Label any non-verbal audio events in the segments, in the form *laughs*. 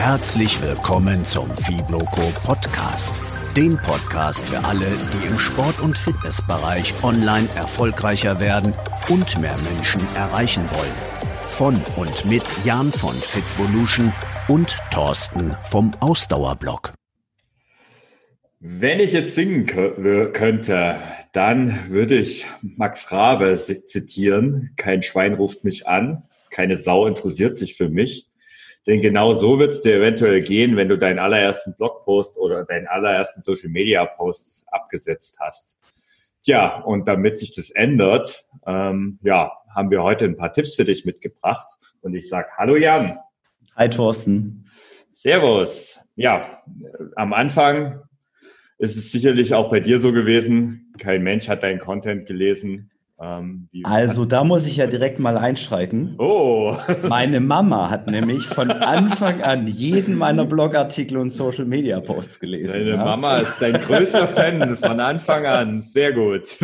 Herzlich willkommen zum Fibloco Podcast, dem Podcast für alle, die im Sport- und Fitnessbereich online erfolgreicher werden und mehr Menschen erreichen wollen. Von und mit Jan von Fitvolution und Thorsten vom Ausdauerblock. Wenn ich jetzt singen könnte, dann würde ich Max Rabe zitieren. Kein Schwein ruft mich an, keine Sau interessiert sich für mich. Denn genau so wird es dir eventuell gehen, wenn du deinen allerersten Blogpost oder deinen allerersten Social Media Post abgesetzt hast. Tja, und damit sich das ändert, ähm, ja, haben wir heute ein paar Tipps für dich mitgebracht. Und ich sag Hallo Jan. Hi Thorsten. Servus. Ja, am Anfang ist es sicherlich auch bei dir so gewesen. Kein Mensch hat deinen Content gelesen. Ähm, *laughs* also da muss ich ja direkt mal einschreiten. Oh. *laughs* Meine Mama hat nämlich von Anfang an jeden meiner Blogartikel und Social Media Posts gelesen. Deine ja? Mama ist dein größter Fan von Anfang an. Sehr gut.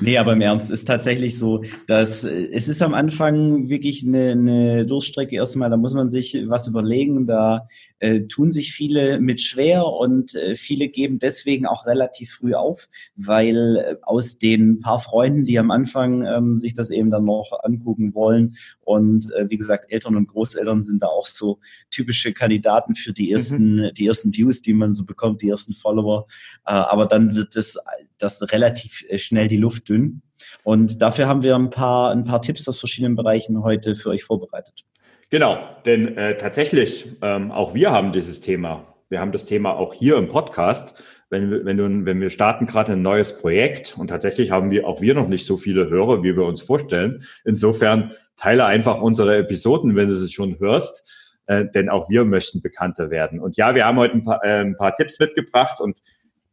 Nee, aber im Ernst ist tatsächlich so, dass äh, es ist am Anfang wirklich eine, eine Durchstrecke erstmal, da muss man sich was überlegen, da äh, tun sich viele mit schwer und äh, viele geben deswegen auch relativ früh auf, weil äh, aus den paar Freunden, die am Anfang ähm, sich das eben dann noch angucken wollen und äh, wie gesagt, Eltern und Großeltern sind da auch so typische Kandidaten für die mhm. ersten, mhm. die ersten Views, die man so bekommt, die ersten Follower. Aber dann wird das, das relativ schnell die Luft dünn. Und dafür haben wir ein paar, ein paar Tipps aus verschiedenen Bereichen heute für euch vorbereitet. Genau, denn äh, tatsächlich, ähm, auch wir haben dieses Thema. Wir haben das Thema auch hier im Podcast. Wenn wir, wenn, du, wenn wir starten gerade ein neues Projekt und tatsächlich haben wir auch wir noch nicht so viele Hörer, wie wir uns vorstellen. Insofern teile einfach unsere Episoden, wenn du es schon hörst, äh, denn auch wir möchten bekannter werden. Und ja, wir haben heute ein paar, äh, ein paar Tipps mitgebracht und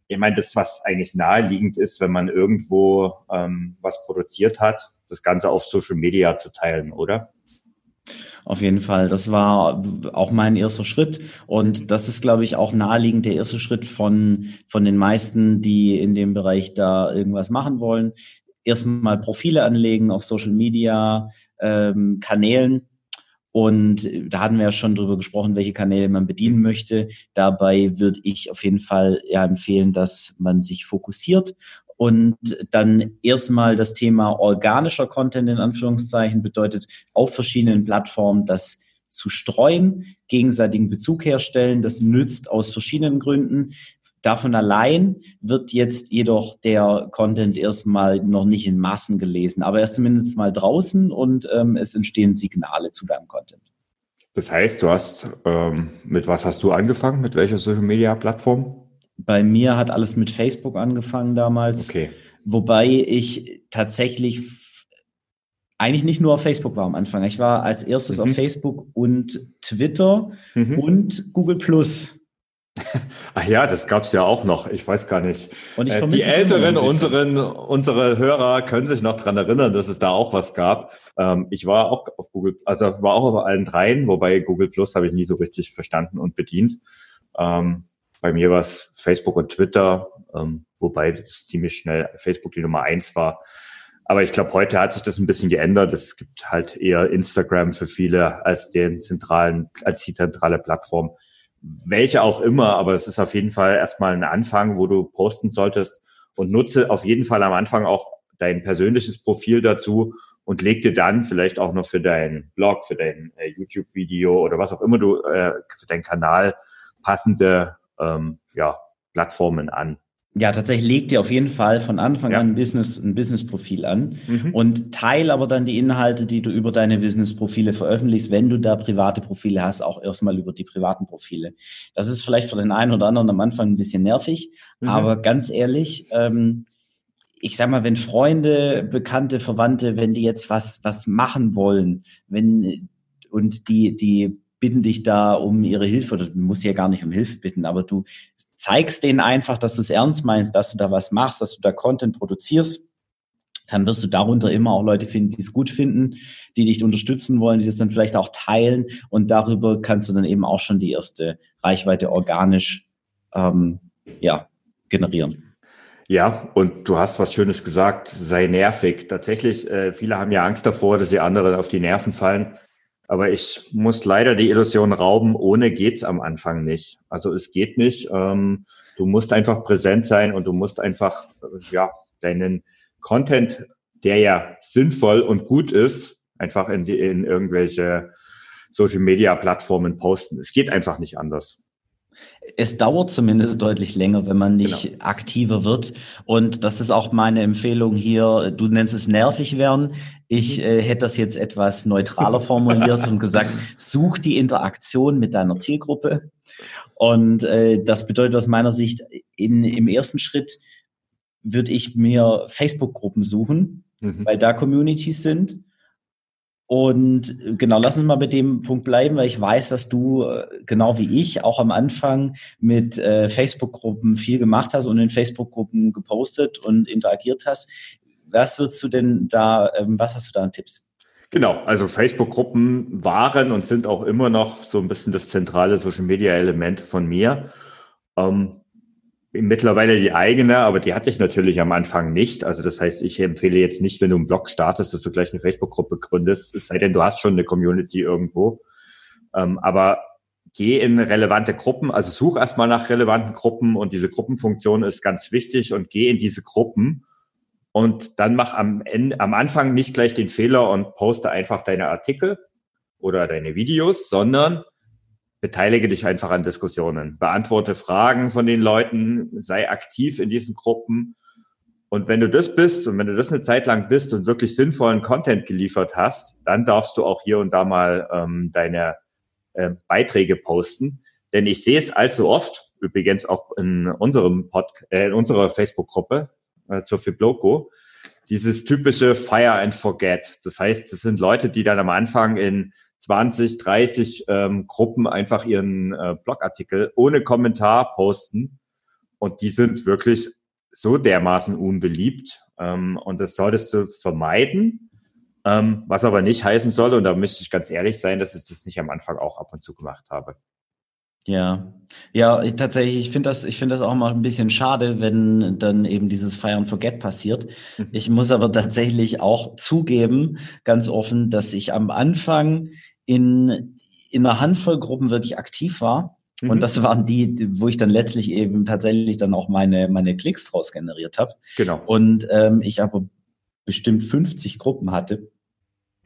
ich meine, das, was eigentlich naheliegend ist, wenn man irgendwo ähm, was produziert hat, das Ganze auf Social Media zu teilen, oder? Auf jeden Fall. Das war auch mein erster Schritt. Und das ist, glaube ich, auch naheliegend der erste Schritt von, von den meisten, die in dem Bereich da irgendwas machen wollen. Erstmal Profile anlegen auf Social Media, ähm, Kanälen. Und da hatten wir ja schon drüber gesprochen, welche Kanäle man bedienen möchte. Dabei würde ich auf jeden Fall ja empfehlen, dass man sich fokussiert und dann erstmal das Thema organischer Content in Anführungszeichen bedeutet auf verschiedenen Plattformen das zu streuen, gegenseitigen Bezug herstellen. Das nützt aus verschiedenen Gründen. Davon allein wird jetzt jedoch der Content erstmal noch nicht in Massen gelesen, aber er ist zumindest mal draußen und ähm, es entstehen Signale zu deinem Content. Das heißt, du hast, ähm, mit was hast du angefangen? Mit welcher Social Media Plattform? Bei mir hat alles mit Facebook angefangen damals. Okay. Wobei ich tatsächlich eigentlich nicht nur auf Facebook war am Anfang. Ich war als erstes mhm. auf Facebook und Twitter mhm. und Google Plus. *laughs* Ach ja, das gab es ja auch noch. Ich weiß gar nicht. Und ich äh, die Älteren, unseren, unsere Hörer können sich noch dran erinnern, dass es da auch was gab. Ähm, ich war auch auf Google, also war auch auf allen dreien, wobei Google Plus habe ich nie so richtig verstanden und bedient. Ähm, bei mir war es Facebook und Twitter, ähm, wobei ziemlich schnell Facebook die Nummer eins war. Aber ich glaube, heute hat sich das ein bisschen geändert. Es gibt halt eher Instagram für viele als den zentralen, als die zentrale Plattform. Welche auch immer, aber es ist auf jeden Fall erstmal ein Anfang, wo du posten solltest und nutze auf jeden Fall am Anfang auch dein persönliches Profil dazu und leg dir dann vielleicht auch noch für deinen Blog, für dein äh, YouTube-Video oder was auch immer du äh, für deinen Kanal passende ähm, ja, Plattformen an. Ja, tatsächlich legt dir auf jeden Fall von Anfang ja. an ein Business, ein Business-Profil an mhm. und teil aber dann die Inhalte, die du über deine Business-Profile veröffentlichst, wenn du da private Profile hast, auch erstmal über die privaten Profile. Das ist vielleicht für den einen oder anderen am Anfang ein bisschen nervig, mhm. aber ganz ehrlich, ähm, ich sag mal, wenn Freunde, Bekannte, Verwandte, wenn die jetzt was, was machen wollen, wenn, und die, die bitten dich da um ihre Hilfe oder du musst ja gar nicht um Hilfe bitten, aber du zeigst denen einfach, dass du es ernst meinst, dass du da was machst, dass du da Content produzierst, dann wirst du darunter immer auch Leute finden, die es gut finden, die dich unterstützen wollen, die das dann vielleicht auch teilen und darüber kannst du dann eben auch schon die erste Reichweite organisch ähm, ja, generieren. Ja, und du hast was Schönes gesagt, sei nervig. Tatsächlich, äh, viele haben ja Angst davor, dass sie anderen auf die Nerven fallen. Aber ich muss leider die Illusion rauben, ohne geht's am Anfang nicht. Also es geht nicht. Ähm, du musst einfach präsent sein und du musst einfach, äh, ja, deinen Content, der ja sinnvoll und gut ist, einfach in, die, in irgendwelche Social Media Plattformen posten. Es geht einfach nicht anders. Es dauert zumindest deutlich länger, wenn man nicht genau. aktiver wird. Und das ist auch meine Empfehlung hier. Du nennst es nervig werden. Ich mhm. äh, hätte das jetzt etwas neutraler formuliert und gesagt, *laughs* such die Interaktion mit deiner Zielgruppe. Und äh, das bedeutet aus meiner Sicht, in, im ersten Schritt würde ich mir Facebook-Gruppen suchen, mhm. weil da Communities sind. Und genau, lass uns mal bei dem Punkt bleiben, weil ich weiß, dass du äh, genau wie ich auch am Anfang mit äh, Facebook-Gruppen viel gemacht hast und in Facebook-Gruppen gepostet und interagiert hast. Was würdest du denn da, ähm, was hast du da an Tipps? Genau, also Facebook-Gruppen waren und sind auch immer noch so ein bisschen das zentrale Social-Media-Element von mir. Ähm, mittlerweile die eigene, aber die hatte ich natürlich am Anfang nicht. Also das heißt, ich empfehle jetzt nicht, wenn du einen Blog startest, dass du gleich eine Facebook-Gruppe gründest, es sei denn, du hast schon eine Community irgendwo. Ähm, aber geh in relevante Gruppen, also such erstmal nach relevanten Gruppen und diese Gruppenfunktion ist ganz wichtig und geh in diese Gruppen und dann mach am Ende, am Anfang nicht gleich den Fehler und poste einfach deine Artikel oder deine Videos, sondern beteilige dich einfach an Diskussionen, beantworte Fragen von den Leuten, sei aktiv in diesen Gruppen. Und wenn du das bist und wenn du das eine Zeit lang bist und wirklich sinnvollen Content geliefert hast, dann darfst du auch hier und da mal ähm, deine äh, Beiträge posten. Denn ich sehe es allzu oft, übrigens auch in unserem Pod, äh, in unserer Facebook-Gruppe äh, zur Fibloco, dieses typische Fire and Forget. Das heißt, das sind Leute, die dann am Anfang in 20, 30 ähm, Gruppen einfach ihren äh, Blogartikel ohne Kommentar posten. Und die sind wirklich so dermaßen unbeliebt. Ähm, und das solltest du vermeiden. Ähm, was aber nicht heißen soll, und da müsste ich ganz ehrlich sein, dass ich das nicht am Anfang auch ab und zu gemacht habe. Ja, ja, ich, tatsächlich, ich finde das, ich finde das auch mal ein bisschen schade, wenn dann eben dieses Fire and Forget passiert. Mhm. Ich muss aber tatsächlich auch zugeben, ganz offen, dass ich am Anfang in, in einer Handvoll Gruppen wirklich aktiv war. Mhm. Und das waren die, wo ich dann letztlich eben tatsächlich dann auch meine, meine Klicks draus generiert habe. Genau. Und ähm, ich aber bestimmt 50 Gruppen hatte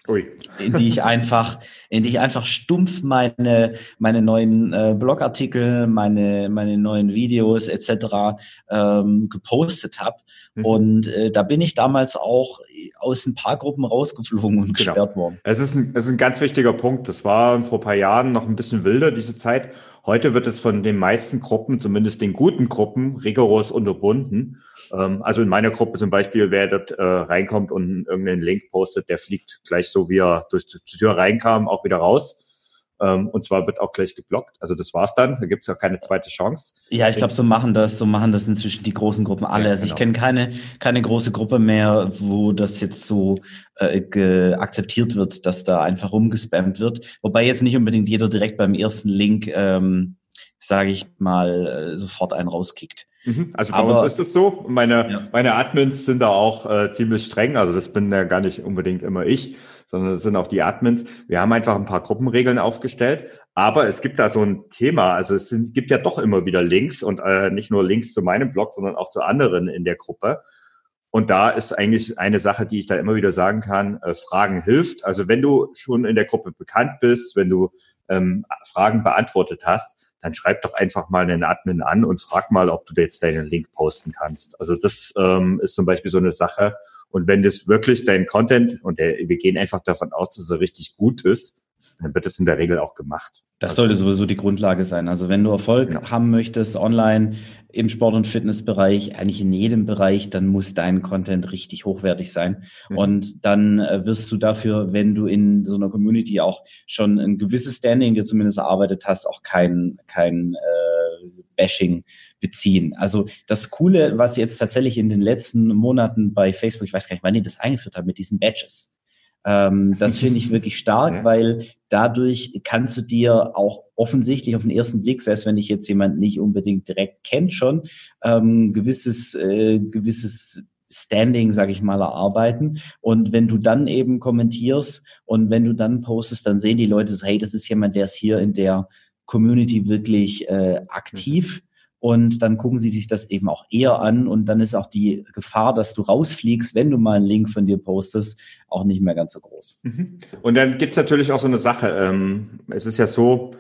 Ui. in die ich einfach, in die ich einfach stumpf meine meine neuen äh, Blogartikel, meine meine neuen Videos etc. Ähm, gepostet habe. Mhm. Und äh, da bin ich damals auch aus ein paar Gruppen rausgeflogen und genau. gesperrt worden. Es ist, ein, es ist ein ganz wichtiger Punkt. Das war vor paar Jahren noch ein bisschen wilder diese Zeit. Heute wird es von den meisten Gruppen, zumindest den guten Gruppen, rigoros unterbunden. Ähm, also in meiner Gruppe zum Beispiel, wer dort äh, reinkommt und irgendeinen Link postet, der fliegt gleich so, wie er durch die Tür reinkam, auch wieder raus. Ähm, und zwar wird auch gleich geblockt. Also das war's dann. Da gibt's ja keine zweite Chance. Ja, ich glaube, so machen das, so machen das inzwischen die großen Gruppen alle. Ja, also genau. ich kenne keine, keine große Gruppe mehr, wo das jetzt so äh, akzeptiert wird, dass da einfach rumgespammt wird. Wobei jetzt nicht unbedingt jeder direkt beim ersten Link ähm, sage ich mal, äh, sofort einen rauskickt. Mhm. Also bei Aber, uns ist es so. Meine, ja. meine Admins sind da auch äh, ziemlich streng. Also das bin ja gar nicht unbedingt immer ich, sondern das sind auch die Admins. Wir haben einfach ein paar Gruppenregeln aufgestellt. Aber es gibt da so ein Thema. Also es sind, gibt ja doch immer wieder Links und äh, nicht nur Links zu meinem Blog, sondern auch zu anderen in der Gruppe. Und da ist eigentlich eine Sache, die ich da immer wieder sagen kann, äh, Fragen hilft. Also wenn du schon in der Gruppe bekannt bist, wenn du ähm, Fragen beantwortet hast, dann schreib doch einfach mal einen Admin an und frag mal, ob du jetzt deinen Link posten kannst. Also das ähm, ist zum Beispiel so eine Sache. Und wenn das wirklich dein Content, und der, wir gehen einfach davon aus, dass er richtig gut ist, dann wird es in der Regel auch gemacht. Das also, sollte sowieso die Grundlage sein. Also wenn du Erfolg genau. haben möchtest online im Sport- und Fitnessbereich, eigentlich in jedem Bereich, dann muss dein Content richtig hochwertig sein. Mhm. Und dann äh, wirst du dafür, wenn du in so einer Community auch schon ein gewisses Standing dir zumindest erarbeitet hast, auch kein, kein äh, Bashing beziehen. Also das Coole, was jetzt tatsächlich in den letzten Monaten bei Facebook, ich weiß gar nicht, wann die das eingeführt haben, mit diesen Badges. Ähm, das finde ich *laughs* wirklich stark, ja. weil dadurch kannst du dir auch offensichtlich auf den ersten Blick, selbst wenn ich jetzt jemand nicht unbedingt direkt kennt, schon ähm, gewisses, äh, gewisses Standing, sag ich mal, erarbeiten. Und wenn du dann eben kommentierst und wenn du dann postest, dann sehen die Leute so, hey, das ist jemand, der ist hier in der Community wirklich äh, aktiv. Mhm. Und dann gucken sie sich das eben auch eher an und dann ist auch die Gefahr, dass du rausfliegst, wenn du mal einen Link von dir postest, auch nicht mehr ganz so groß. Mhm. Und dann gibt's natürlich auch so eine Sache. Ähm, es ist ja so,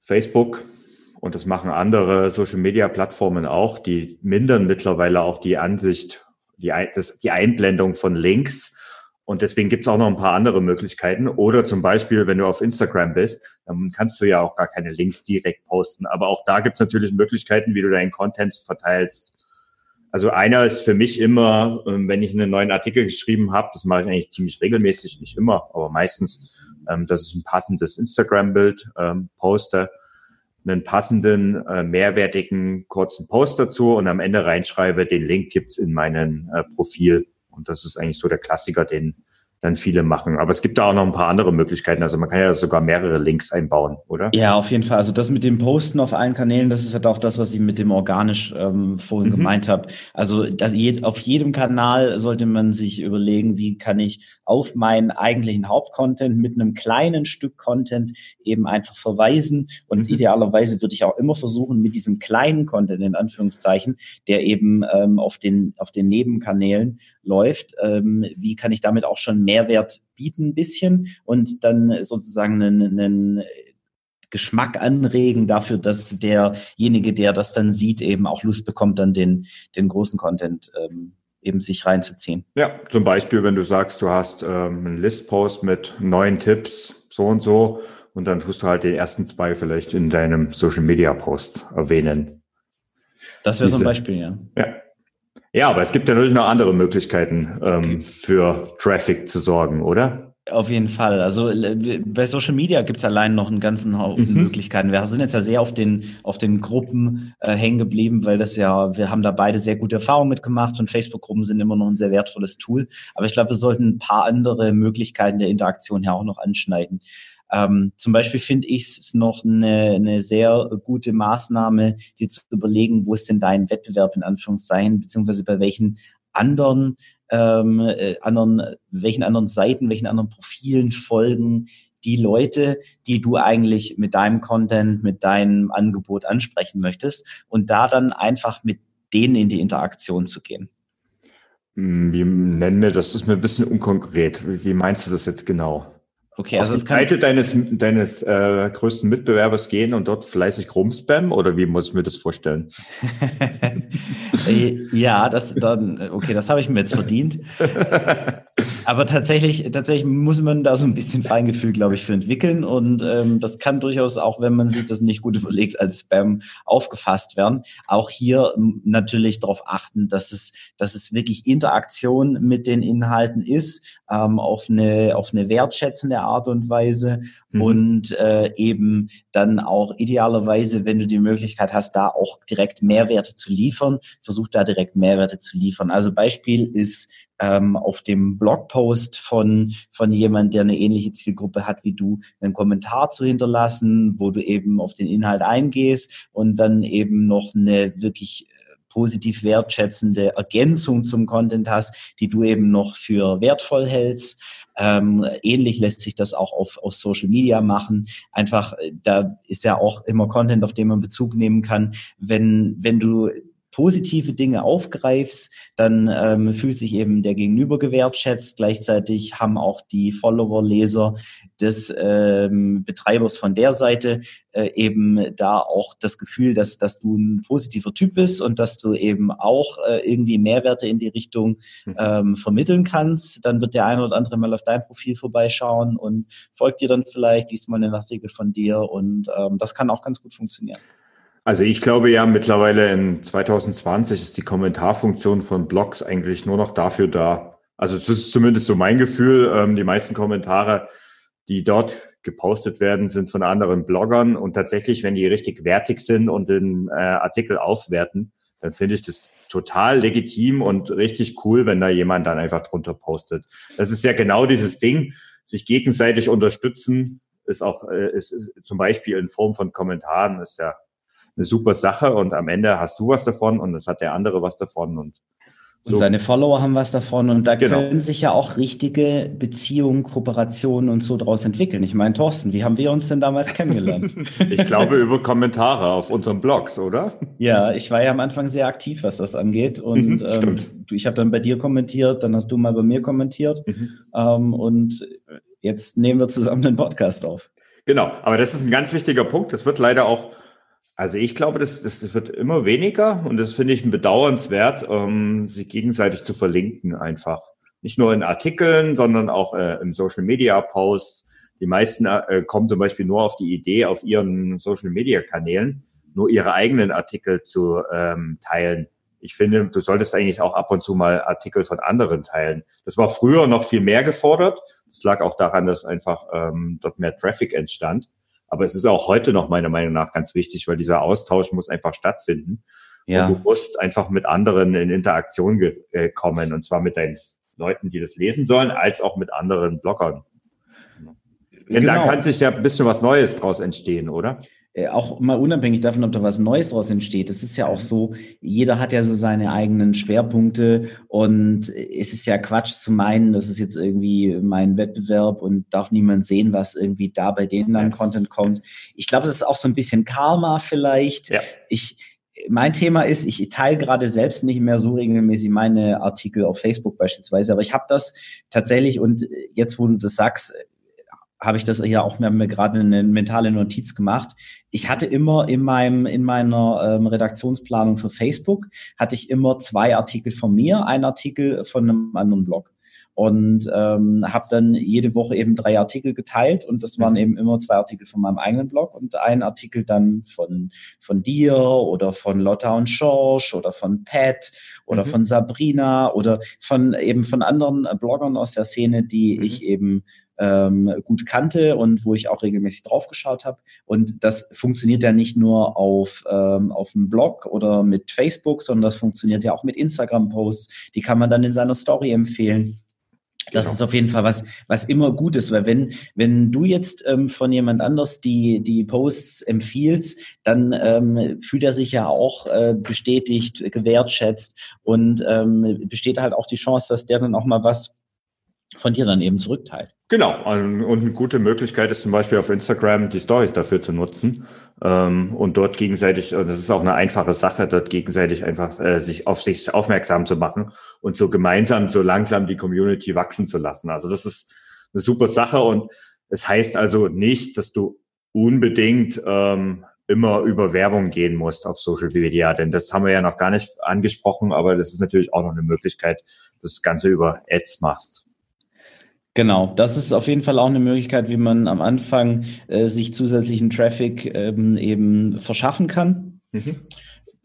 Facebook und das machen andere Social-Media-Plattformen auch, die mindern mittlerweile auch die Ansicht, die, die Einblendung von Links. Und deswegen gibt es auch noch ein paar andere Möglichkeiten. Oder zum Beispiel, wenn du auf Instagram bist, dann kannst du ja auch gar keine Links direkt posten. Aber auch da gibt es natürlich Möglichkeiten, wie du deinen Content verteilst. Also einer ist für mich immer, ähm, wenn ich einen neuen Artikel geschrieben habe, das mache ich eigentlich ziemlich regelmäßig, nicht immer, aber meistens, ähm, dass ich ein passendes Instagram-Bild ähm, poste einen passenden, äh, mehrwertigen kurzen Post dazu und am Ende reinschreibe, den Link gibt's in meinem äh, Profil. Und das ist eigentlich so der Klassiker, den dann viele machen. Aber es gibt da auch noch ein paar andere Möglichkeiten. Also man kann ja sogar mehrere Links einbauen, oder? Ja, auf jeden Fall. Also das mit dem Posten auf allen Kanälen, das ist halt auch das, was ich mit dem organisch ähm, vorhin mhm. gemeint habe. Also das, auf jedem Kanal sollte man sich überlegen, wie kann ich auf meinen eigentlichen Hauptcontent mit einem kleinen Stück Content eben einfach verweisen. Und mhm. idealerweise würde ich auch immer versuchen, mit diesem kleinen Content in Anführungszeichen, der eben ähm, auf den auf den Nebenkanälen läuft, ähm, wie kann ich damit auch schon Mehrwert bieten ein bisschen und dann sozusagen einen, einen Geschmack anregen dafür, dass derjenige, der das dann sieht, eben auch Lust bekommt, dann den, den großen Content ähm, eben sich reinzuziehen. Ja, zum Beispiel, wenn du sagst, du hast ähm, einen Listpost mit neuen Tipps, so und so, und dann tust du halt den ersten zwei vielleicht in deinem Social Media Post erwähnen. Das wäre so ein Beispiel, ja. Ja. Ja, aber es gibt ja natürlich noch andere Möglichkeiten, ähm, für Traffic zu sorgen, oder? Auf jeden Fall. Also äh, bei Social Media gibt es allein noch einen ganzen Haufen mhm. Möglichkeiten. Wir sind jetzt ja sehr auf den, auf den Gruppen äh, hängen geblieben, weil das ja, wir haben da beide sehr gute Erfahrungen mitgemacht und Facebook-Gruppen sind immer noch ein sehr wertvolles Tool. Aber ich glaube, wir sollten ein paar andere Möglichkeiten der Interaktion ja auch noch anschneiden. Ähm, zum Beispiel finde ich es noch eine, eine sehr gute Maßnahme, dir zu überlegen, wo ist denn dein Wettbewerb in Anführungszeichen, beziehungsweise bei welchen anderen, ähm, äh, anderen, welchen anderen Seiten, welchen anderen Profilen folgen die Leute, die du eigentlich mit deinem Content, mit deinem Angebot ansprechen möchtest und da dann einfach mit denen in die Interaktion zu gehen. Hm, wie nennen wir das? Das ist mir ein bisschen unkonkret. Wie meinst du das jetzt genau? Okay, also auf die Seite deines, deines äh, größten Mitbewerbers gehen und dort fleißig rumspammen oder wie muss ich mir das vorstellen? *laughs* Ja, das dann, okay, das habe ich mir jetzt verdient. *laughs* Aber tatsächlich, tatsächlich muss man da so ein bisschen Feingefühl, glaube ich, für entwickeln. Und ähm, das kann durchaus auch, wenn man sich das nicht gut überlegt, als Spam aufgefasst werden. Auch hier natürlich darauf achten, dass es, dass es wirklich Interaktion mit den Inhalten ist, ähm, auf eine, auf eine wertschätzende Art und Weise mhm. und äh, eben dann auch idealerweise, wenn du die Möglichkeit hast, da auch direkt Mehrwerte zu liefern, versuch da direkt Mehrwerte zu liefern. Also Beispiel ist ähm, auf dem Blogpost von, von jemand, der eine ähnliche Zielgruppe hat wie du, einen Kommentar zu hinterlassen, wo du eben auf den Inhalt eingehst und dann eben noch eine wirklich positiv wertschätzende Ergänzung zum Content hast, die du eben noch für wertvoll hältst. Ähm, ähnlich lässt sich das auch auf, auf Social Media machen. Einfach, äh, da ist ja auch immer Content, auf den man Bezug nehmen kann. Wenn, wenn du positive Dinge aufgreifst, dann ähm, fühlt sich eben der Gegenüber gewertschätzt. Gleichzeitig haben auch die Follower, Leser des ähm, Betreibers von der Seite äh, eben da auch das Gefühl, dass, dass du ein positiver Typ bist und dass du eben auch äh, irgendwie Mehrwerte in die Richtung mhm. ähm, vermitteln kannst. Dann wird der eine oder andere mal auf dein Profil vorbeischauen und folgt dir dann vielleicht, liest mal einen Artikel von dir und ähm, das kann auch ganz gut funktionieren. Also ich glaube ja mittlerweile in 2020 ist die Kommentarfunktion von Blogs eigentlich nur noch dafür da. Also das ist zumindest so mein Gefühl. Ähm, die meisten Kommentare, die dort gepostet werden, sind von anderen Bloggern und tatsächlich, wenn die richtig wertig sind und den äh, Artikel aufwerten, dann finde ich das total legitim und richtig cool, wenn da jemand dann einfach drunter postet. Das ist ja genau dieses Ding, sich gegenseitig unterstützen, ist auch äh, ist, ist zum Beispiel in Form von Kommentaren ist ja eine super Sache und am Ende hast du was davon und es hat der andere was davon und Und so. seine Follower haben was davon und da genau. können sich ja auch richtige Beziehungen, Kooperationen und so daraus entwickeln. Ich meine, Thorsten, wie haben wir uns denn damals kennengelernt? *laughs* *laughs* ich glaube über Kommentare auf unseren Blogs, oder? Ja, ich war ja am Anfang sehr aktiv, was das angeht und mhm, ähm, ich habe dann bei dir kommentiert, dann hast du mal bei mir kommentiert mhm. ähm, und jetzt nehmen wir zusammen den Podcast auf. Genau, aber das ist ein ganz wichtiger Punkt. Das wird leider auch also ich glaube, das, das, das wird immer weniger und das finde ich bedauernswert, ähm, sich gegenseitig zu verlinken einfach. Nicht nur in Artikeln, sondern auch äh, im Social Media Posts. Die meisten äh, kommen zum Beispiel nur auf die Idee, auf ihren Social Media Kanälen nur ihre eigenen Artikel zu ähm, teilen. Ich finde, du solltest eigentlich auch ab und zu mal Artikel von anderen teilen. Das war früher noch viel mehr gefordert. Das lag auch daran, dass einfach ähm, dort mehr Traffic entstand. Aber es ist auch heute noch meiner Meinung nach ganz wichtig, weil dieser Austausch muss einfach stattfinden. Ja. Und du musst einfach mit anderen in Interaktion äh, kommen und zwar mit deinen Leuten, die das lesen sollen, als auch mit anderen Bloggern. Denn genau. da kann sich ja ein bisschen was Neues draus entstehen, oder? Äh, auch mal unabhängig davon, ob da was Neues draus entsteht. Es ist ja auch so, jeder hat ja so seine eigenen Schwerpunkte und es ist ja Quatsch zu meinen, das ist jetzt irgendwie mein Wettbewerb und darf niemand sehen, was irgendwie da bei denen dann Content kommt. Ich glaube, das ist auch so ein bisschen Karma vielleicht. Ja. Ich, mein Thema ist, ich teile gerade selbst nicht mehr so regelmäßig meine Artikel auf Facebook beispielsweise, aber ich habe das tatsächlich und jetzt, wo du das sagst, habe ich das ja auch mir, mir gerade eine mentale Notiz gemacht. Ich hatte immer in meinem in meiner ähm, Redaktionsplanung für Facebook hatte ich immer zwei Artikel von mir, ein Artikel von einem anderen Blog und ähm, habe dann jede Woche eben drei Artikel geteilt und das waren mhm. eben immer zwei Artikel von meinem eigenen Blog und ein Artikel dann von von dir oder von Lotta und Schorsch oder von Pat oder mhm. von Sabrina oder von eben von anderen Bloggern aus der Szene, die mhm. ich eben ähm, gut kannte und wo ich auch regelmäßig draufgeschaut habe. Und das funktioniert ja nicht nur auf, ähm, auf dem Blog oder mit Facebook, sondern das funktioniert ja auch mit Instagram-Posts. Die kann man dann in seiner Story empfehlen. Das genau. ist auf jeden Fall was, was immer gut ist, weil wenn, wenn du jetzt ähm, von jemand anders die, die Posts empfiehlst, dann ähm, fühlt er sich ja auch äh, bestätigt, gewertschätzt und ähm, besteht halt auch die Chance, dass der dann auch mal was von dir dann eben zurückteilt. Genau, und eine gute Möglichkeit ist zum Beispiel auf Instagram die Stories dafür zu nutzen ähm, und dort gegenseitig, und das ist auch eine einfache Sache, dort gegenseitig einfach äh, sich auf sich aufmerksam zu machen und so gemeinsam, so langsam die Community wachsen zu lassen. Also das ist eine super Sache und es heißt also nicht, dass du unbedingt ähm, immer über Werbung gehen musst auf Social Media, denn das haben wir ja noch gar nicht angesprochen, aber das ist natürlich auch noch eine Möglichkeit, dass das Ganze über Ads machst. Genau, das ist auf jeden Fall auch eine Möglichkeit, wie man am Anfang äh, sich zusätzlichen Traffic ähm, eben verschaffen kann. Mhm.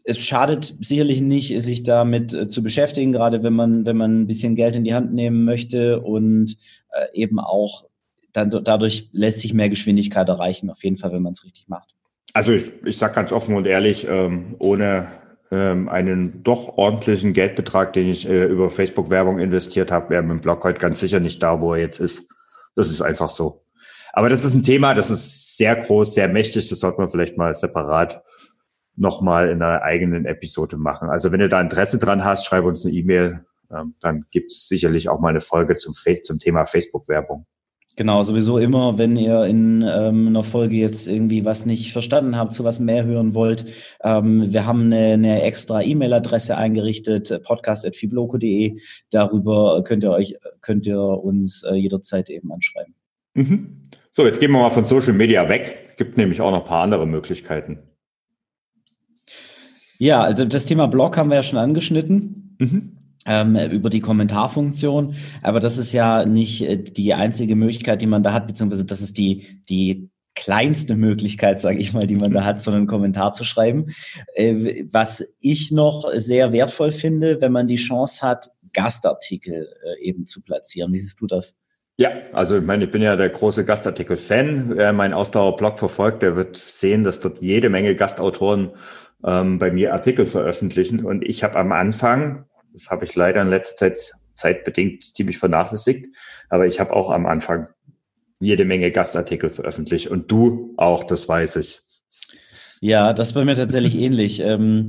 Es schadet sicherlich nicht, sich damit äh, zu beschäftigen, gerade wenn man, wenn man ein bisschen Geld in die Hand nehmen möchte und äh, eben auch dann dadurch lässt sich mehr Geschwindigkeit erreichen, auf jeden Fall, wenn man es richtig macht. Also ich, ich sage ganz offen und ehrlich, ähm, ohne ähm, einen doch ordentlichen Geldbetrag, den ich äh, über Facebook-Werbung investiert habe, wäre mein Blog heute ganz sicher nicht da, wo er jetzt ist. Das ist einfach so. Aber das ist ein Thema, das ist sehr groß, sehr mächtig. Das sollte man vielleicht mal separat nochmal in einer eigenen Episode machen. Also wenn du da Interesse dran hast, schreib uns eine E-Mail. Ähm, dann gibt's sicherlich auch mal eine Folge zum, zum Thema Facebook-Werbung. Genau, sowieso immer, wenn ihr in ähm, einer Folge jetzt irgendwie was nicht verstanden habt, zu was mehr hören wollt. Ähm, wir haben eine, eine extra E-Mail-Adresse eingerichtet, podcast.fibloco.de. Darüber könnt ihr euch, könnt ihr uns äh, jederzeit eben anschreiben. Mhm. So, jetzt gehen wir mal von Social Media weg. Gibt nämlich auch noch ein paar andere Möglichkeiten. Ja, also das Thema Blog haben wir ja schon angeschnitten. Mhm ähm, über die Kommentarfunktion. Aber das ist ja nicht äh, die einzige Möglichkeit, die man da hat, beziehungsweise das ist die, die kleinste Möglichkeit, sage ich mal, die man da hat, so einen Kommentar zu schreiben. Äh, was ich noch sehr wertvoll finde, wenn man die Chance hat, Gastartikel äh, eben zu platzieren. Wie siehst du das? Ja, also ich meine, ich bin ja der große Gastartikel-Fan. Wer meinen Ausdauerblog verfolgt, der wird sehen, dass dort jede Menge Gastautoren ähm, bei mir Artikel veröffentlichen. Und ich habe am Anfang das habe ich leider in letzter Zeit zeitbedingt ziemlich vernachlässigt. Aber ich habe auch am Anfang jede Menge Gastartikel veröffentlicht und du auch, das weiß ich. Ja, das ist bei mir tatsächlich ähnlich. Ähm,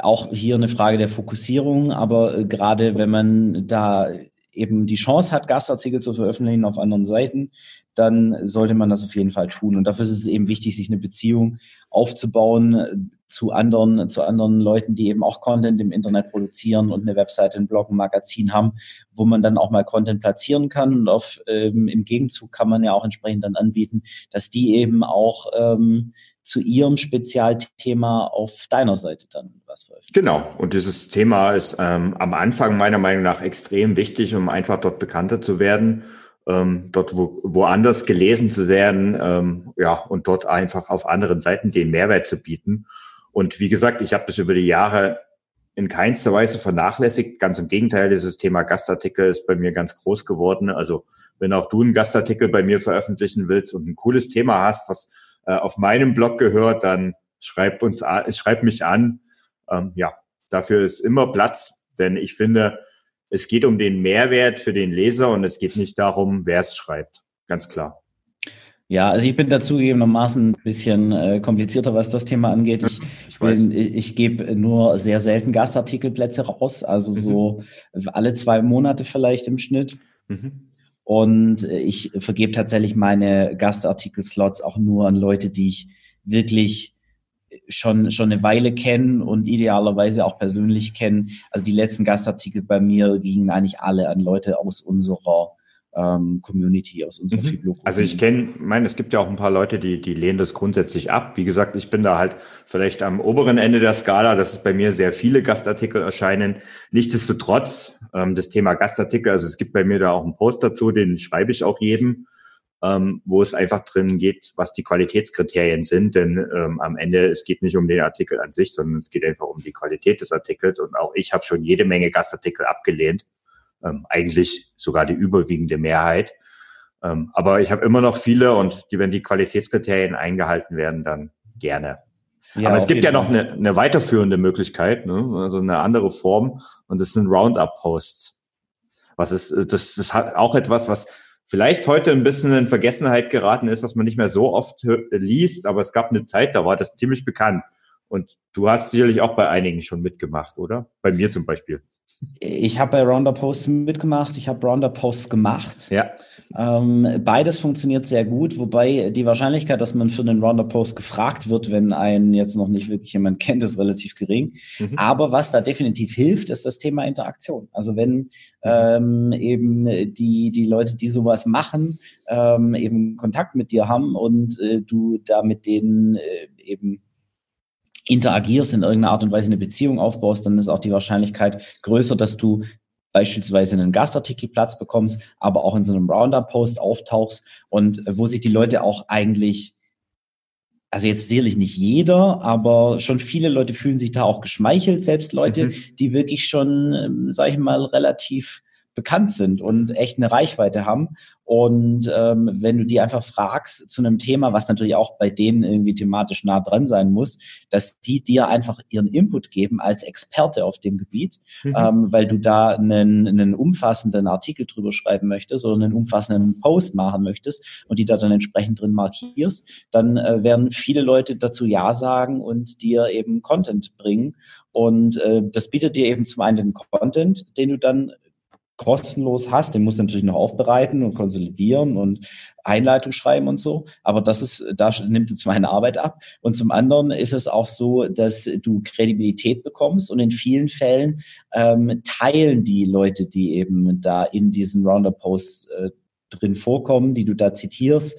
auch hier eine Frage der Fokussierung, aber äh, gerade wenn man da eben die Chance hat, Gastartikel zu veröffentlichen auf anderen Seiten, dann sollte man das auf jeden Fall tun. Und dafür ist es eben wichtig, sich eine Beziehung aufzubauen äh, zu anderen, zu anderen Leuten, die eben auch Content im Internet produzieren und eine Webseite, ein Blog, ein Magazin haben, wo man dann auch mal Content platzieren kann. Und auf, ähm, im Gegenzug kann man ja auch entsprechend dann anbieten, dass die eben auch ähm, zu ihrem Spezialthema auf deiner Seite dann was veröffentlichen. Genau. Und dieses Thema ist ähm, am Anfang meiner Meinung nach extrem wichtig, um einfach dort bekannter zu werden, ähm, dort wo, woanders gelesen zu werden, ähm, ja, und dort einfach auf anderen Seiten den Mehrwert zu bieten. Und wie gesagt, ich habe das über die Jahre in keinster Weise vernachlässigt. Ganz im Gegenteil, dieses Thema Gastartikel ist bei mir ganz groß geworden. Also wenn auch du einen Gastartikel bei mir veröffentlichen willst und ein cooles Thema hast, was äh, auf meinem Blog gehört, dann schreib uns, schreib mich an. Ähm, ja, dafür ist immer Platz, denn ich finde, es geht um den Mehrwert für den Leser und es geht nicht darum, wer es schreibt. Ganz klar. Ja, also ich bin dazugegebenermaßen ein bisschen äh, komplizierter, was das Thema angeht. Ich, *laughs* ich, bin, ich, ich gebe nur sehr selten Gastartikelplätze raus, also mhm. so alle zwei Monate vielleicht im Schnitt. Mhm. Und ich vergebe tatsächlich meine Gastartikel-Slots auch nur an Leute, die ich wirklich schon, schon eine Weile kenne und idealerweise auch persönlich kenne. Also die letzten Gastartikel bei mir gingen eigentlich alle an Leute aus unserer ähm, Community, aus unserer mhm. Also ich kenne, meine, es gibt ja auch ein paar Leute, die, die lehnen das grundsätzlich ab. Wie gesagt, ich bin da halt vielleicht am oberen Ende der Skala, dass es bei mir sehr viele Gastartikel erscheinen. Nichtsdestotrotz, ähm, das Thema Gastartikel, also es gibt bei mir da auch einen Post dazu, den schreibe ich auch jedem, ähm, wo es einfach drin geht, was die Qualitätskriterien sind. Denn ähm, am Ende, es geht nicht um den Artikel an sich, sondern es geht einfach um die Qualität des Artikels. Und auch ich habe schon jede Menge Gastartikel abgelehnt ähm, eigentlich sogar die überwiegende Mehrheit. Ähm, aber ich habe immer noch viele und die, wenn die Qualitätskriterien eingehalten werden, dann gerne. Ja, aber es gibt ja noch eine, eine weiterführende Möglichkeit, ne? also eine andere Form und das sind Roundup-Posts. Was ist, das, das hat auch etwas, was vielleicht heute ein bisschen in Vergessenheit geraten ist, was man nicht mehr so oft liest, aber es gab eine Zeit, da war das ziemlich bekannt. Und du hast sicherlich auch bei einigen schon mitgemacht, oder? Bei mir zum Beispiel. Ich habe bei Rounder Posts mitgemacht, ich habe Rounder Posts gemacht. Ja. Ähm, beides funktioniert sehr gut, wobei die Wahrscheinlichkeit, dass man für einen Rounder Post gefragt wird, wenn einen jetzt noch nicht wirklich jemand kennt, ist relativ gering. Mhm. Aber was da definitiv hilft, ist das Thema Interaktion. Also wenn ähm, eben die, die Leute, die sowas machen, ähm, eben Kontakt mit dir haben und äh, du da mit denen äh, eben interagierst, in irgendeiner Art und Weise eine Beziehung aufbaust, dann ist auch die Wahrscheinlichkeit größer, dass du beispielsweise einen Gastartikel Platz bekommst, aber auch in so einem Roundup-Post auftauchst und wo sich die Leute auch eigentlich, also jetzt sicherlich nicht jeder, aber schon viele Leute fühlen sich da auch geschmeichelt, selbst Leute, mhm. die wirklich schon, ähm, sag ich mal, relativ bekannt sind und echt eine Reichweite haben. Und ähm, wenn du die einfach fragst zu einem Thema, was natürlich auch bei denen irgendwie thematisch nah dran sein muss, dass die dir einfach ihren Input geben als Experte auf dem Gebiet, mhm. ähm, weil du da einen, einen umfassenden Artikel drüber schreiben möchtest oder einen umfassenden Post machen möchtest und die da dann entsprechend drin markierst, dann äh, werden viele Leute dazu Ja sagen und dir eben Content bringen. Und äh, das bietet dir eben zum einen den Content, den du dann kostenlos hast, den musst du natürlich noch aufbereiten und konsolidieren und Einleitung schreiben und so. Aber das ist, da nimmt jetzt meine Arbeit ab. Und zum anderen ist es auch so, dass du Kredibilität bekommst und in vielen Fällen ähm, teilen die Leute, die eben da in diesen Roundup-Posts äh, drin vorkommen, die du da zitierst,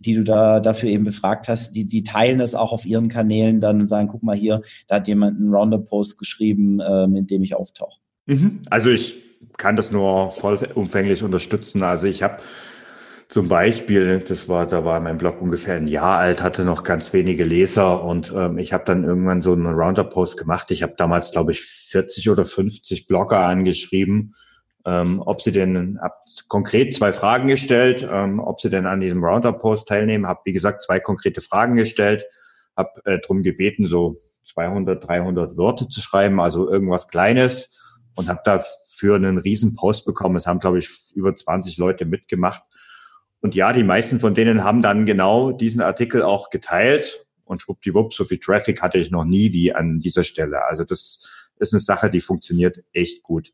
die du da dafür eben befragt hast, die, die teilen das auch auf ihren Kanälen dann und sagen, guck mal hier, da hat jemand einen Roundup-Post geschrieben, ähm, in dem ich auftauche. Mhm. Also ich kann das nur vollumfänglich unterstützen. Also ich habe zum Beispiel, das war, da war mein Blog ungefähr ein Jahr alt, hatte noch ganz wenige Leser und ähm, ich habe dann irgendwann so einen Roundup-Post gemacht. Ich habe damals, glaube ich, 40 oder 50 Blogger angeschrieben, ähm, ob sie denn, hab konkret zwei Fragen gestellt, ähm, ob sie denn an diesem Roundup-Post teilnehmen. Habe, wie gesagt, zwei konkrete Fragen gestellt, habe äh, darum gebeten, so 200, 300 Wörter zu schreiben, also irgendwas Kleines und habe dafür einen riesen Post bekommen. Es haben, glaube ich, über 20 Leute mitgemacht. Und ja, die meisten von denen haben dann genau diesen Artikel auch geteilt. und schwuppdiwupp, so viel Traffic hatte ich noch nie wie an dieser Stelle. Also das ist eine Sache, die funktioniert echt gut.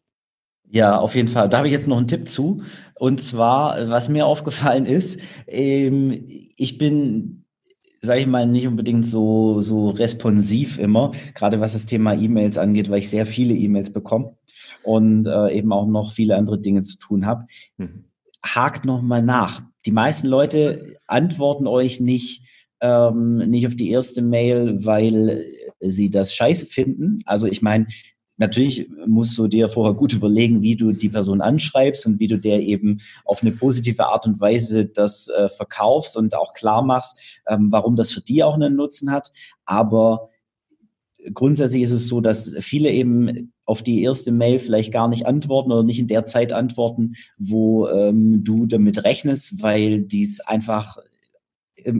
Ja, auf jeden Fall. Da habe ich jetzt noch einen Tipp zu. Und zwar, was mir aufgefallen ist, ähm, ich bin, sage ich mal, nicht unbedingt so, so responsiv immer, gerade was das Thema E-Mails angeht, weil ich sehr viele E-Mails bekomme und äh, eben auch noch viele andere Dinge zu tun habe. Mhm. Hakt noch mal nach. Die meisten Leute antworten euch nicht, ähm, nicht auf die erste Mail, weil sie das scheiße finden. Also ich meine, natürlich musst du dir vorher gut überlegen, wie du die Person anschreibst und wie du der eben auf eine positive Art und Weise das äh, verkaufst und auch klar machst, ähm, warum das für die auch einen Nutzen hat. Aber grundsätzlich ist es so, dass viele eben auf die erste Mail vielleicht gar nicht antworten oder nicht in der Zeit antworten, wo ähm, du damit rechnest, weil dies einfach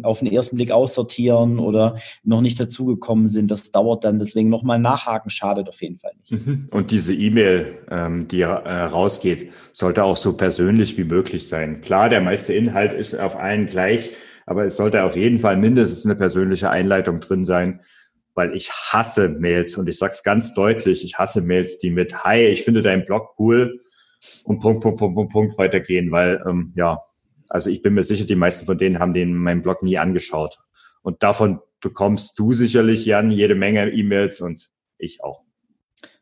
auf den ersten Blick aussortieren oder noch nicht dazugekommen sind. Das dauert dann, deswegen nochmal nachhaken schadet auf jeden Fall nicht. Mhm. Und diese E-Mail, ähm, die äh, rausgeht, sollte auch so persönlich wie möglich sein. Klar, der meiste Inhalt ist auf allen gleich, aber es sollte auf jeden Fall mindestens eine persönliche Einleitung drin sein, weil ich hasse Mails und ich sag's ganz deutlich, ich hasse Mails, die mit Hi, ich finde deinen Blog cool und Punkt, Punkt, Punkt, Punkt, Punkt weitergehen, weil ähm, ja, also ich bin mir sicher, die meisten von denen haben den meinen Blog nie angeschaut. Und davon bekommst du sicherlich, Jan, jede Menge E-Mails und ich auch.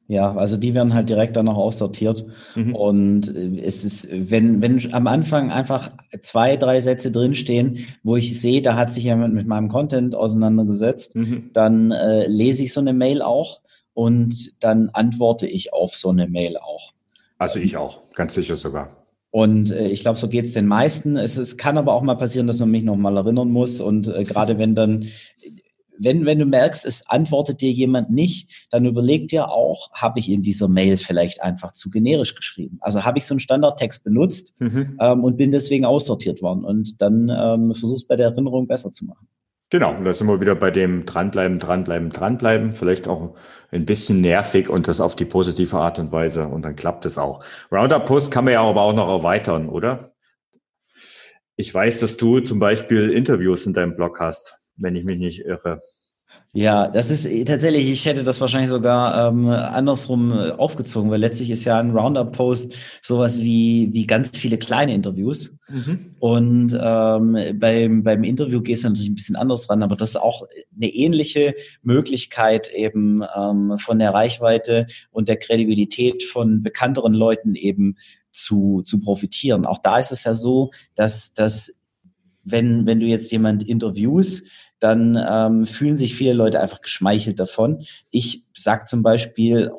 Ja, also die werden halt direkt dann noch aussortiert. Mhm. Und äh, es ist, wenn, wenn am Anfang einfach zwei, drei Sätze drinstehen, wo ich sehe, da hat sich jemand mit meinem Content auseinandergesetzt, mhm. dann äh, lese ich so eine Mail auch und dann antworte ich auf so eine Mail auch. Also ich auch, ganz sicher sogar. Und äh, ich glaube, so geht es den meisten. Es, es kann aber auch mal passieren, dass man mich nochmal erinnern muss. Und äh, gerade wenn dann, wenn, wenn du merkst, es antwortet dir jemand nicht, dann überleg dir auch, habe ich in dieser Mail vielleicht einfach zu generisch geschrieben? Also habe ich so einen Standardtext benutzt mhm. ähm, und bin deswegen aussortiert worden. Und dann ähm, versuch's bei der Erinnerung besser zu machen. Genau, da sind wir wieder bei dem dranbleiben, dranbleiben, dranbleiben. Vielleicht auch ein bisschen nervig und das auf die positive Art und Weise und dann klappt es auch. Roundup Post kann man ja aber auch noch erweitern, oder? Ich weiß, dass du zum Beispiel Interviews in deinem Blog hast, wenn ich mich nicht irre. Ja, das ist äh, tatsächlich, ich hätte das wahrscheinlich sogar ähm, andersrum äh, aufgezogen, weil letztlich ist ja ein Roundup-Post sowas wie, wie ganz viele kleine Interviews. Mhm. Und ähm, beim, beim Interview gehst du natürlich ein bisschen anders ran, aber das ist auch eine ähnliche Möglichkeit eben ähm, von der Reichweite und der Kredibilität von bekannteren Leuten eben zu, zu profitieren. Auch da ist es ja so, dass, dass wenn, wenn du jetzt jemand interviewst, dann ähm, fühlen sich viele Leute einfach geschmeichelt davon. Ich sag zum Beispiel,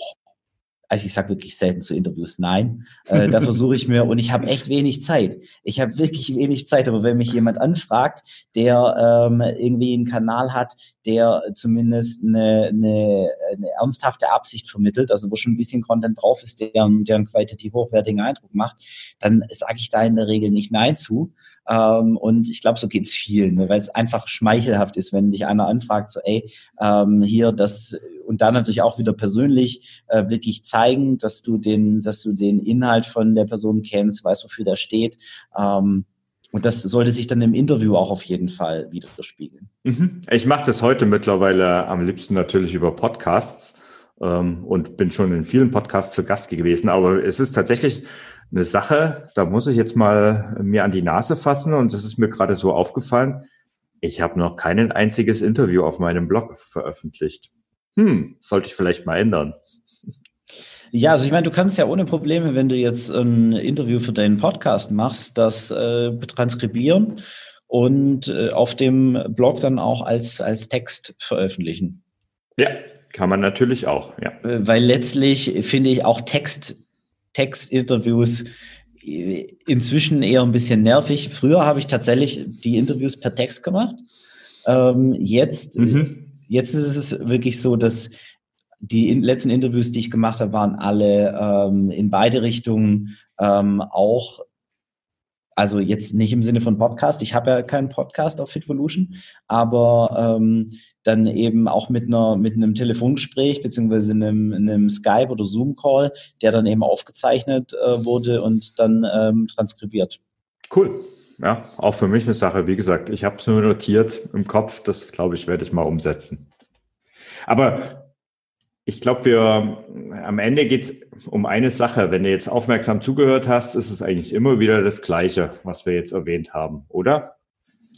also ich sage wirklich selten zu Interviews nein. Äh, da versuche ich mir, und ich habe echt wenig Zeit. Ich habe wirklich wenig Zeit, aber wenn mich jemand anfragt, der ähm, irgendwie einen Kanal hat, der zumindest eine, eine, eine ernsthafte Absicht vermittelt, also wo schon ein bisschen Content drauf ist, der, der einen qualitativ hochwertigen Eindruck macht, dann sage ich da in der Regel nicht nein zu. Ähm, und ich glaube, so geht's vielen, ne? weil es einfach schmeichelhaft ist, wenn dich einer anfragt, so, ey, ähm, hier das und dann natürlich auch wieder persönlich äh, wirklich zeigen, dass du den, dass du den Inhalt von der Person kennst, weißt, wofür der steht. Ähm, und das sollte sich dann im Interview auch auf jeden Fall widerspiegeln. Mhm. Ich mache das heute mittlerweile am liebsten natürlich über Podcasts ähm, und bin schon in vielen Podcasts zu Gast gewesen. Aber es ist tatsächlich eine Sache, da muss ich jetzt mal mir an die Nase fassen und das ist mir gerade so aufgefallen. Ich habe noch kein einziges Interview auf meinem Blog veröffentlicht. Hm, sollte ich vielleicht mal ändern. Ja, also ich meine, du kannst ja ohne Probleme, wenn du jetzt ein Interview für deinen Podcast machst, das äh, transkribieren und äh, auf dem Blog dann auch als, als Text veröffentlichen. Ja, kann man natürlich auch, ja. Äh, weil letztlich finde ich auch Text Textinterviews inzwischen eher ein bisschen nervig. Früher habe ich tatsächlich die Interviews per Text gemacht. Ähm, jetzt, mhm. Jetzt ist es wirklich so, dass die in, letzten Interviews, die ich gemacht habe, waren alle ähm, in beide Richtungen ähm, auch also jetzt nicht im Sinne von Podcast, ich habe ja keinen Podcast auf Fitvolution, aber ähm, dann eben auch mit einer mit einem Telefongespräch beziehungsweise einem, einem Skype oder Zoom Call, der dann eben aufgezeichnet äh, wurde und dann ähm, transkribiert. Cool. Ja, auch für mich eine Sache. Wie gesagt, ich habe es nur notiert im Kopf. Das, glaube ich, werde ich mal umsetzen. Aber ich glaube, wir am Ende geht es um eine Sache. Wenn du jetzt aufmerksam zugehört hast, ist es eigentlich immer wieder das Gleiche, was wir jetzt erwähnt haben, oder?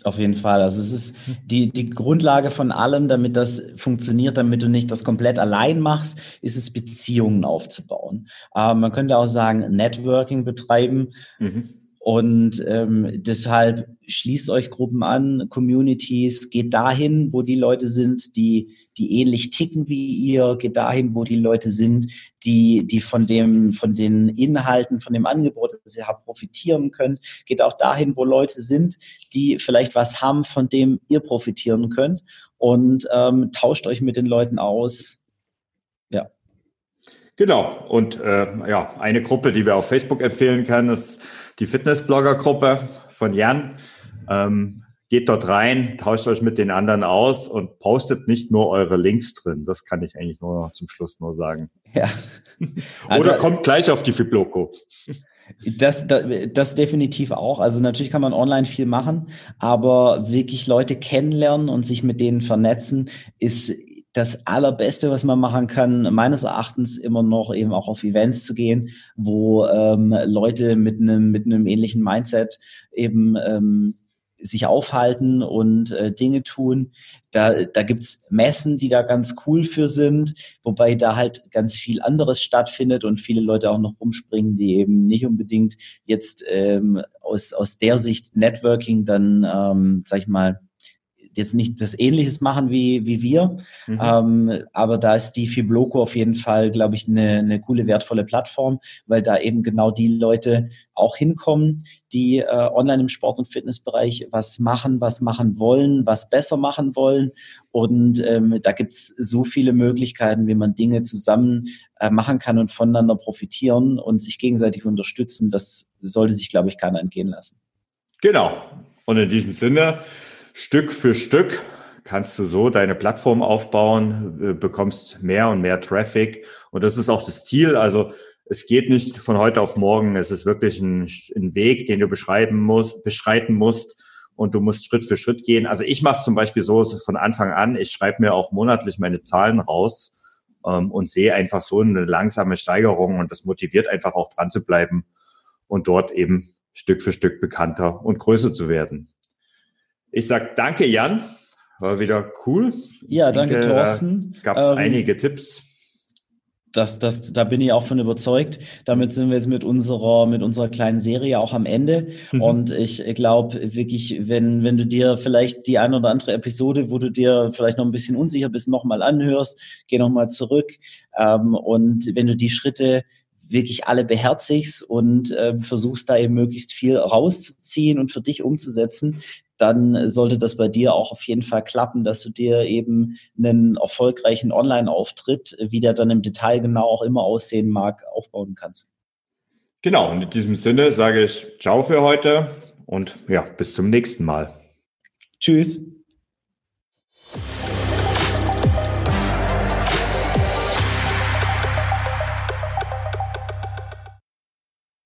Auf jeden Fall. Also es ist die, die Grundlage von allem, damit das funktioniert, damit du nicht das komplett allein machst, ist es Beziehungen aufzubauen. Aber man könnte auch sagen, Networking betreiben. Mhm. Und ähm, deshalb schließt euch Gruppen an, Communities, geht dahin, wo die Leute sind, die, die ähnlich ticken wie ihr, geht dahin, wo die Leute sind, die, die von dem, von den Inhalten, von dem Angebot, das ihr habt, profitieren könnt. Geht auch dahin, wo Leute sind, die vielleicht was haben, von dem ihr profitieren könnt. Und ähm, tauscht euch mit den Leuten aus. Genau. Und äh, ja, eine Gruppe, die wir auf Facebook empfehlen können, ist die Fitnessblogger-Gruppe von Jan. Ähm, geht dort rein, tauscht euch mit den anderen aus und postet nicht nur eure Links drin. Das kann ich eigentlich nur noch zum Schluss nur sagen. Ja. *laughs* Oder also, kommt gleich auf die Fibloco. Das, das, das definitiv auch. Also natürlich kann man online viel machen, aber wirklich Leute kennenlernen und sich mit denen vernetzen ist das Allerbeste, was man machen kann, meines Erachtens immer noch eben auch auf Events zu gehen, wo ähm, Leute mit einem mit einem ähnlichen Mindset eben ähm, sich aufhalten und äh, Dinge tun. Da, da gibt's Messen, die da ganz cool für sind, wobei da halt ganz viel anderes stattfindet und viele Leute auch noch rumspringen, die eben nicht unbedingt jetzt ähm, aus, aus der Sicht Networking dann, ähm, sag ich mal, jetzt nicht das Ähnliches machen wie, wie wir, mhm. ähm, aber da ist die Fibloco auf jeden Fall, glaube ich, eine, eine coole, wertvolle Plattform, weil da eben genau die Leute auch hinkommen, die äh, online im Sport- und Fitnessbereich was machen, was machen wollen, was besser machen wollen. Und ähm, da gibt's so viele Möglichkeiten, wie man Dinge zusammen äh, machen kann und voneinander profitieren und sich gegenseitig unterstützen. Das sollte sich, glaube ich, keiner entgehen lassen. Genau. Und in diesem Sinne, Stück für Stück kannst du so deine Plattform aufbauen, äh, bekommst mehr und mehr Traffic. Und das ist auch das Ziel. Also es geht nicht von heute auf morgen. Es ist wirklich ein, ein Weg, den du beschreiben musst, beschreiten musst. Und du musst Schritt für Schritt gehen. Also ich mache es zum Beispiel so von Anfang an. Ich schreibe mir auch monatlich meine Zahlen raus ähm, und sehe einfach so eine langsame Steigerung. Und das motiviert einfach auch dran zu bleiben und dort eben Stück für Stück bekannter und größer zu werden. Ich sag danke, Jan. War wieder cool. Ja, danke, denke, Thorsten. Gab es ähm, einige Tipps. Das, das, da bin ich auch von überzeugt. Damit sind wir jetzt mit unserer, mit unserer kleinen Serie auch am Ende. Mhm. Und ich glaube wirklich, wenn, wenn du dir vielleicht die eine oder andere Episode, wo du dir vielleicht noch ein bisschen unsicher bist, nochmal anhörst, geh nochmal zurück. Ähm, und wenn du die Schritte wirklich alle beherzigst und äh, versuchst da eben möglichst viel rauszuziehen und für dich umzusetzen, dann sollte das bei dir auch auf jeden Fall klappen, dass du dir eben einen erfolgreichen Online-Auftritt, wie der dann im Detail genau auch immer aussehen mag, aufbauen kannst. Genau, und in diesem Sinne sage ich Ciao für heute und ja, bis zum nächsten Mal. Tschüss.